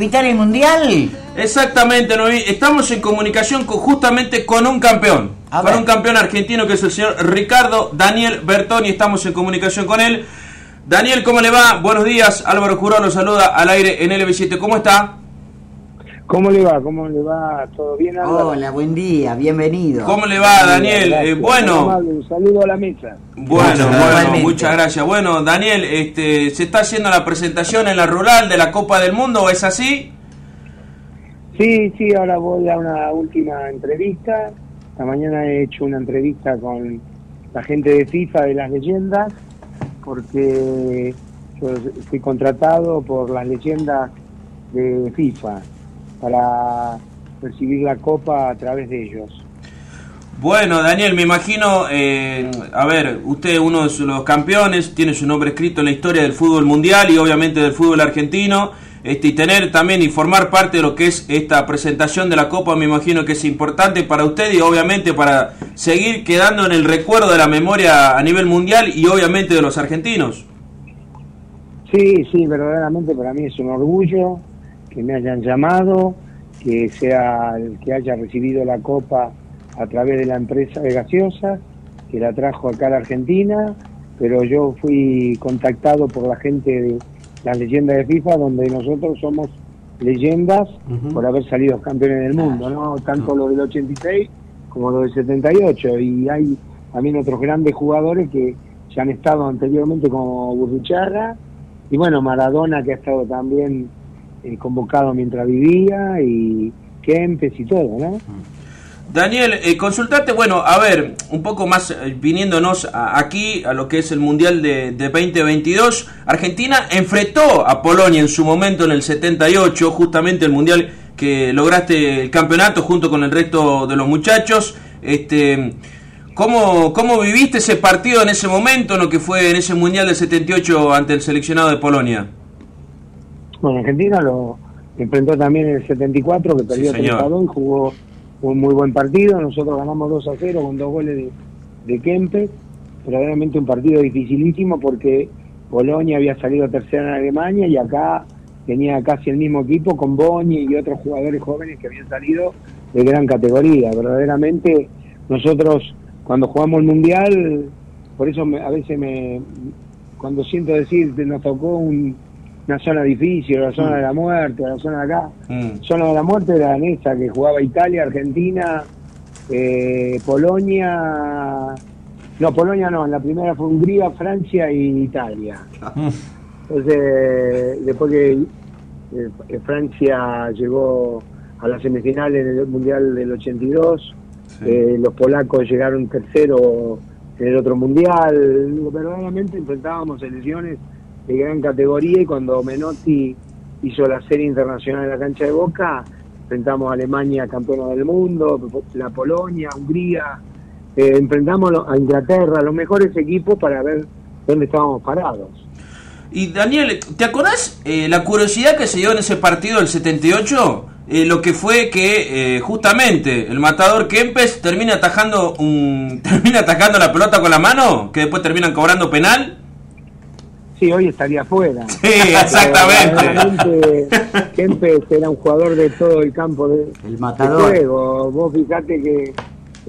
¿Vitar el mundial? Exactamente, Noemí. Estamos en comunicación con, justamente con un campeón. A con ver. un campeón argentino que es el señor Ricardo Daniel Bertoni. Estamos en comunicación con él. Daniel, ¿cómo le va? Buenos días. Álvaro Jurón lo saluda al aire en LB7. ¿Cómo está? ¿Cómo le va? ¿Cómo le va? ¿Todo bien, Álvaro? Hola, buen día, bienvenido. ¿Cómo le va, Daniel? Gracias, Eh, bueno, amable, Un saludo a la mesa. bueno, Gracias, bueno, muchas gracias. Bueno, Daniel, este, ¿se está haciendo la presentación en la rural de la Copa del Mundo o es así? Sí, sí, ahora voy a una última entrevista. Esta mañana he hecho una entrevista con la gente de FIFA de las leyendas, porque yo estoy contratado por las leyendas de FIFA para recibir la copa a través de ellos. Bueno, Daniel, me imagino, eh, a ver, usted es uno de los campeones, tiene su nombre escrito en la historia del fútbol mundial y obviamente del fútbol argentino, este, y tener también y formar parte de lo que es esta presentación de la Copa, me imagino que es importante para usted y obviamente para seguir quedando en el recuerdo de la memoria a nivel mundial y obviamente de los argentinos. Sí, sí, verdaderamente para mí es un orgullo que me hayan llamado, que sea el que haya recibido la copa a través de la empresa de gaseosas, que la trajo acá a la Argentina, pero yo fui contactado por la gente de las leyendas de FIFA, donde nosotros somos leyendas por haber salido campeones del mundo, ¿no? Tanto lo del 86 como lo del 78, y hay también otros grandes jugadores que ya han estado anteriormente como Burruchaga, y bueno, Maradona que ha estado también convocado mientras vivía, y Kempes y todo, ¿no? Daniel, eh, consultate, bueno, a ver, un poco más eh, viniéndonos a- aquí a lo que es el Mundial de, de 2022, Argentina enfrentó a Polonia en su momento en el 78, justamente el Mundial que lograste el campeonato junto con el resto de los muchachos. Este, ¿cómo, ¿Cómo viviste ese partido en ese momento, en lo que fue en ese Mundial del 78 ante el seleccionado de Polonia? Bueno, Argentina lo enfrentó también en el 74, que perdió señor. 3 a 2 y jugó un muy buen partido. Nosotros ganamos 2 a 0 con dos goles de, de Kempes. Verdaderamente un partido dificilísimo porque Polonia había salido tercera en Alemania y acá tenía casi el mismo equipo con Boni y otros jugadores jóvenes que habían salido de gran categoría. Verdaderamente nosotros cuando jugamos el Mundial, por eso me- a veces me, cuando siento decir que nos tocó un- una zona difícil, la zona de la muerte, la zona de acá. Mm. Zona de la muerte era en esa que jugaba Italia, Argentina, eh, Polonia. No, Polonia no, en la primera fue Hungría, Francia y Italia. Entonces, después que eh, Francia llegó a las semifinales del Mundial del 82, eh, los polacos llegaron tercero en el otro Mundial. Verdaderamente enfrentábamos selecciones de gran categoría y cuando Menotti hizo la serie internacional en la cancha de Boca, enfrentamos a Alemania campeona del mundo, la Polonia, Hungría, eh, enfrentamos a Inglaterra, los mejores equipos para ver dónde estábamos parados. Y Daniel, ¿te acordás eh, la curiosidad que se dio en ese partido del 78? Eh, lo que fue que eh, justamente el matador Kempes termina atajando un, termina atacando la pelota con la mano, que después terminan cobrando penal. Sí, hoy estaría afuera. Sí, exactamente. Kempes era un jugador de todo el campo de, El de matador. juego. Vos fijate que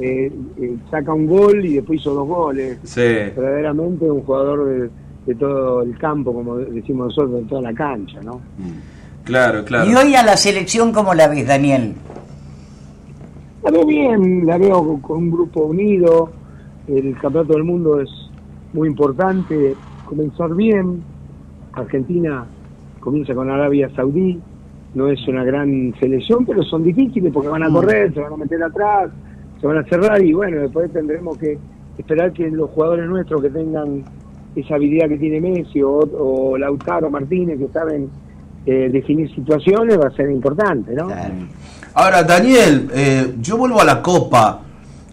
eh, eh, saca un gol y después hizo dos goles. Sí. Verdaderamente un jugador de, de todo el campo, como decimos nosotros, de toda la cancha, ¿no? Claro, claro. ¿Y hoy a la selección cómo la ves, Daniel? La veo bien, la veo con un grupo unido. El campeonato del mundo es muy importante. Comenzar bien. Argentina comienza con Arabia Saudí. No es una gran selección, pero son difíciles porque van a correr, se van a meter atrás, se van a cerrar y bueno, después tendremos que esperar que los jugadores nuestros que tengan esa habilidad que tiene Messi o, o Lautaro Martínez que saben eh, definir situaciones va a ser importante, ¿no? Claro. Ahora, Daniel, eh, yo vuelvo a la Copa.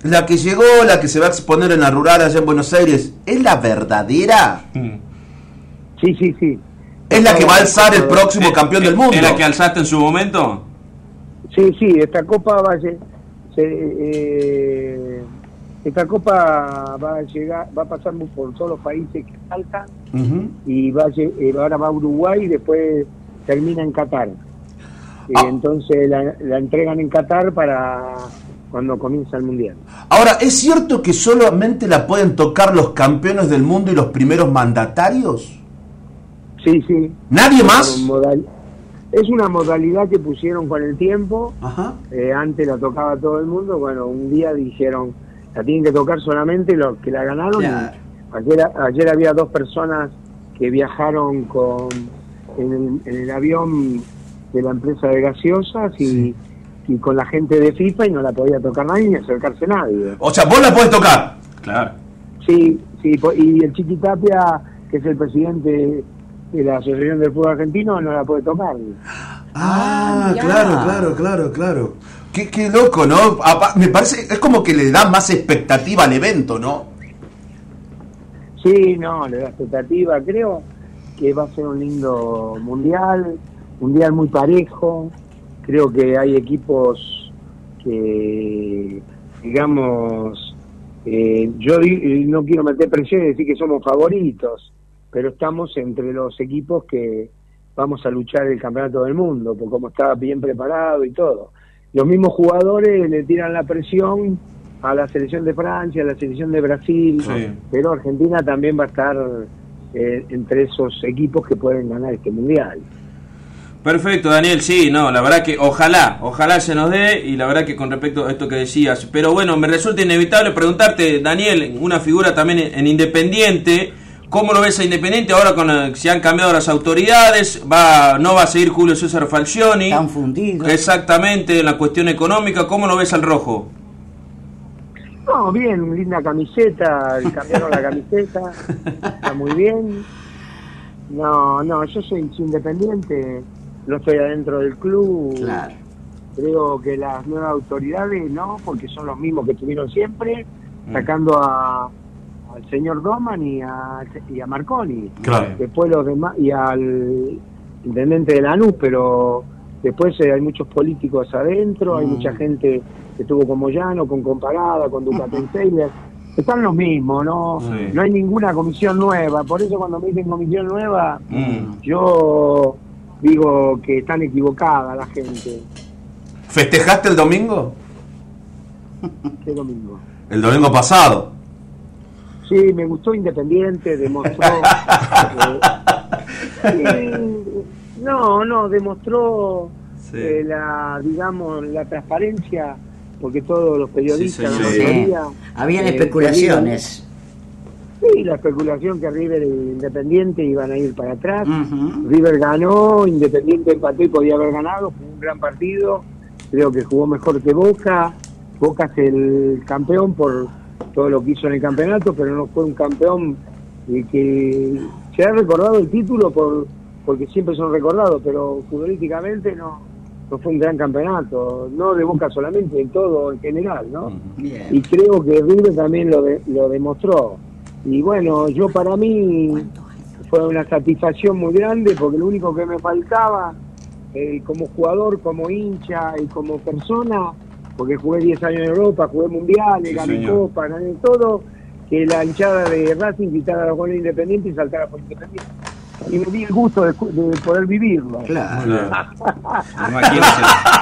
La que llegó, la que se va a exponer en la rural allá en Buenos Aires, ¿es la verdadera? Mm. Sí, sí, sí. ¿Es la que va a alzar el próximo campeón del mundo? ¿Es la que alzaste en su momento? Sí, sí, esta copa va a se, eh, esta copa va a llegar, va a pasar por todos los países que faltan y va a eh, ahora va a Uruguay y después termina en Qatar. Y Ah. entonces la, la entregan en Qatar para cuando comienza el Mundial. Ahora, ¿es cierto que solamente la pueden tocar los campeones del mundo y los primeros mandatarios? Sí, sí. ¿Nadie más? Es una modalidad que pusieron con el tiempo. Ajá. Eh, antes la tocaba todo el mundo. Bueno, un día dijeron, la tienen que tocar solamente los que la ganaron. Claro. Ayer, ayer había dos personas que viajaron con en el, en el avión de la empresa de gaseosas y, y con la gente de FIFA y no la podía tocar nadie ni acercarse nadie. O sea, vos la podés tocar. Claro. Sí, sí, y el Chiqui Tapia, que es el presidente de la Asociación del Fútbol Argentino, no la puede tocar. Ah, ya. claro, claro, claro, claro. Qué, qué loco, ¿no? Apa- Me parece, es como que le da más expectativa al evento, ¿no? Sí, no, le da expectativa. Creo que va a ser un lindo mundial, mundial muy parejo. Creo que hay equipos que, digamos, eh, yo di- no quiero meter presión y decir que somos favoritos, pero estamos entre los equipos que vamos a luchar el campeonato del mundo, por como está bien preparado y todo. Los mismos jugadores le tiran la presión a la selección de Francia, a la selección de Brasil, Sí. pero Argentina también va a estar eh, entre esos equipos que pueden ganar este mundial. Perfecto, Daniel, sí, no, la verdad que ojalá, ojalá se nos dé y la verdad que con respecto a esto que decías, pero bueno, me resulta inevitable preguntarte, Daniel, una figura también en, en Independiente, ¿cómo lo ves a Independiente ahora con eh, se han cambiado las autoridades? Va, no va a seguir Julio César Falcioni. Están fundidos. Exactamente, en la cuestión económica, ¿cómo lo ves al rojo? No, bien, linda camiseta, cambiaron la camiseta, está muy bien. No, no, yo soy independiente, no estoy adentro del club. Claro. Creo que las nuevas autoridades no, porque son los mismos que estuvieron siempre, Mm. sacando a, al señor Doman y a, y a Marconi. Claro. Después los demás, y al intendente de Lanús, pero después eh, hay muchos políticos adentro, hay Mm. mucha gente que estuvo con Moyano, con Comparada, con Ducaten Taylor. Están los mismos, ¿no? Sí. No hay ninguna comisión nueva. Por eso cuando me dicen comisión nueva, Mm. yo digo que están equivocada la gente. ¿Festejaste el domingo? ¿Qué domingo? El domingo pasado. Sí, me gustó Independiente, demostró. eh, sí, no, no, demostró Sí. eh, la, digamos, la transparencia, porque todos los periodistas Sí, la señor. mayoría, Habían eh, especulaciones. Sí, la especulación que River e Independiente iban a ir para atrás. River ganó, Independiente empató y podía haber ganado, fue un gran partido, creo que jugó mejor que Boca, Boca es el campeón por todo lo que hizo en el campeonato, pero no fue un campeón que se ha recordado el título por porque siempre son recordados, pero futbolísticamente no, no fue un gran campeonato, no de Boca solamente, en todo en general, ¿no? y creo que River también lo, de- lo demostró. Y bueno, yo para mí fue una satisfacción muy grande porque lo único que me faltaba eh, como jugador, como hincha y como persona, porque jugué 10 años en Europa, jugué mundiales, Sí, gané señor. copas, gané todo, que la hinchada de Racing quitara los goles independientes y saltara por independiente. Y me di el gusto de, de poder vivirlo. Claro.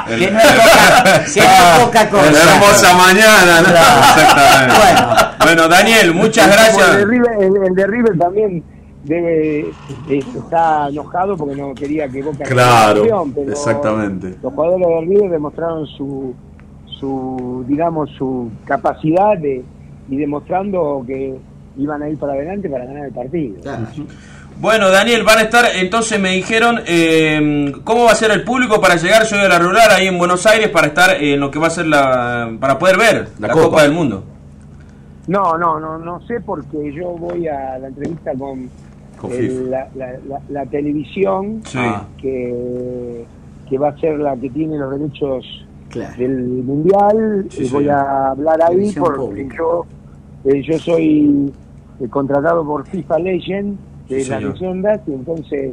Que no es poca, no es poca cosa. Una hermosa mañana, ¿no? Exactamente. Bueno. Bueno, Daniel, muchas Como El de gracias. River, el, el de River también debe, está enojado porque no quería que Boca Claro, campeón, pero exactamente. Los jugadores de River demostraron su, su digamos, su capacidad de, y demostrando que iban a ir para adelante para ganar el partido. Claro. Bueno, Daniel, van a estar, entonces me dijeron, eh, ¿cómo va a ser el público para llegar? Yo a la rural ahí en Buenos Aires para estar en lo que va a ser la, para poder ver La la, Copa. Copa. del Mundo. No, no, no, no sé porque yo voy a la entrevista con, Con el- FIFA. la, la- la- la televisión Sí. Ah. que, que va a ser la que tiene los derechos Claro. del mundial Sí, y voy a hablar ahí Televisión porque pública. yo eh, yo soy eh, contratado por FIFA Legend de Sí, las señor. leyendas y entonces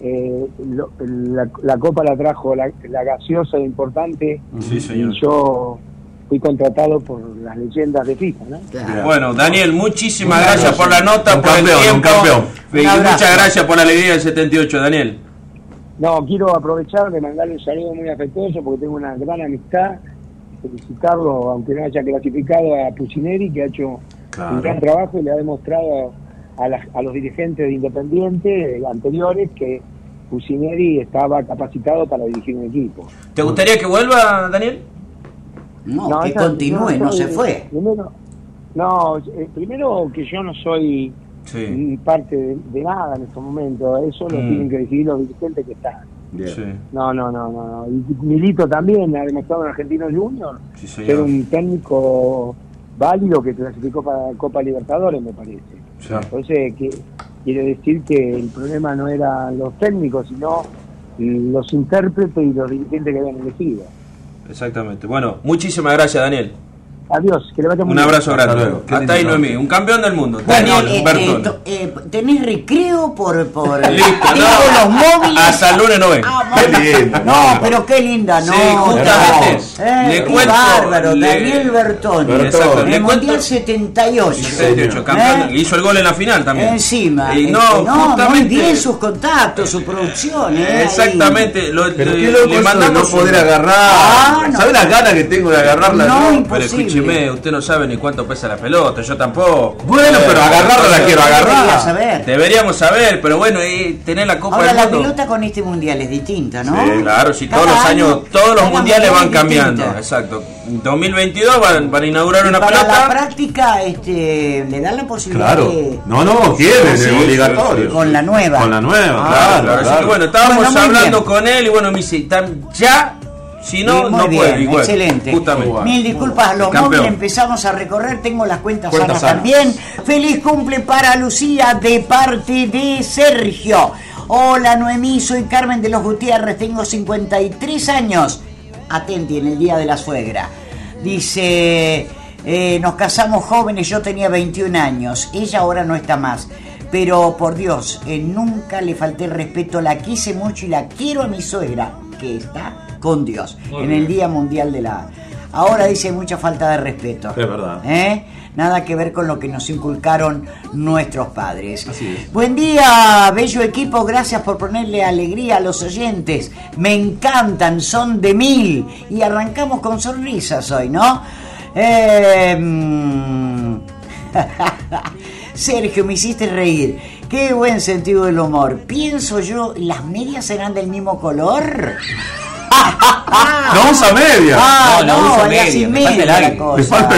eh, lo- la, la copa la trajo la, la gaseosa importante Sí, señor. y yo fui contratado por las leyendas de FIFA ¿no? Claro. Bueno, Daniel, muchísimas gracias por la nota, Un por campeón, el un tiempo. campeón. Y Un abrazo. muchas gracias por la alegría del 78, Daniel. No, quiero aprovechar de mandarle un saludo muy afectuoso porque tengo una gran amistad. Felicitarlo, aunque no haya clasificado a Pucineri, que ha hecho Claro. un gran trabajo y le ha demostrado a, las- a los dirigentes de Independiente eh, anteriores que Pucineri estaba capacitado para dirigir un equipo. ¿Te gustaría que vuelva, Daniel? No, que esa- continúe, no se fue. Primero, no, eh, primero que yo no soy Sí. parte de, de nada en estos momentos, eso lo Mm. tienen que decidir los dirigentes que están. Sí, No, no, no, no. no. Y Milito también ha demostrado en Argentino Junior sí, ser un técnico válido que clasificó para Copa Libertadores, me parece. Sí. Entonces, que quiere decir que el problema no eran los técnicos, sino los intérpretes y los dirigentes que habían elegido. Exactamente. Bueno, muchísimas gracias, Daniel. Adiós, que le vaya muy Un abrazo Hasta grande. Hasta ahí Noemí, un campeón del mundo. Bueno, Daniel eh, eh, eh, ¿tenés recreo por, por Listo, digo, no. los móviles? Hasta el lunes no ven. Ah, lindo. No, pero qué linda, no. Sí, justamente. no. Eh, Le qué cuento, bárbaro, le- Daniel Bertoni. Exacto, En el Mundial 78. 78, campeón. ¿Eh? Hizo el gol en la final también. Encima. Y este, no, no, muy justamente. bien sus contactos, su producción. ¿eh? Exactamente. Lo, Pero le, qué loco le mandamos no poder un- agarrar. Ah, no. ¿Sabe las ganas que tengo de agarrarla? No, Imposible. Escúcheme, usted no sabe ni cuánto pesa la pelota, yo tampoco. Bueno, pero agarrarla la quiero Debería agarrar. saber. Deberíamos saber, pero bueno, y tener la Copa Ahora del la Mundo. pelota con este mundial es distinta, ¿no? Sí, claro, sí, Cada todos los año, años, todos los mundiales van cambiando. distinta. Exacto. En 2022 van, van a inaugurar Y una para la pelota. práctica este, le dan la posibilidad Claro. de... No, no, quieren, Sí, es obligatorio. sí, Con la nueva. Con la nueva, Claro, claro. claro. Así que bueno, estábamos Bueno, hablando bien. con él y bueno, me dice, "Tam- ya, si no, Sí, muy no bien, puede. Bueno, excelente. Justamente. Mil disculpas a los móviles, empezamos a recorrer, tengo las cuentas Cuentas sanas sanas. también. Feliz cumple para Lucía de parte de Sergio. Hola Noemí, soy Carmen de los Gutiérrez, tengo 53 años. Atenti en el día de la suegra. Dice, eh, nos casamos jóvenes, yo tenía 21 años, ella ahora no está más. Pero por Dios, eh, nunca le falté el respeto, la quise mucho y la quiero a mi suegra, que está con Dios, en el Día Mundial de la... Ahora dice mucha falta de respeto. Es verdad. ¿Eh? Nada que ver con lo que nos inculcaron nuestros padres. Así es. Buen día, bello equipo, gracias por ponerle alegría a los oyentes. Me encantan, son de mil. Y arrancamos con sonrisas hoy, ¿no? Eh, mm, Sergio, me hiciste reír. Qué buen sentido del humor. Pienso yo, ¿las medias serán del mismo color? No usa media. Ah, No, no era media, me falta el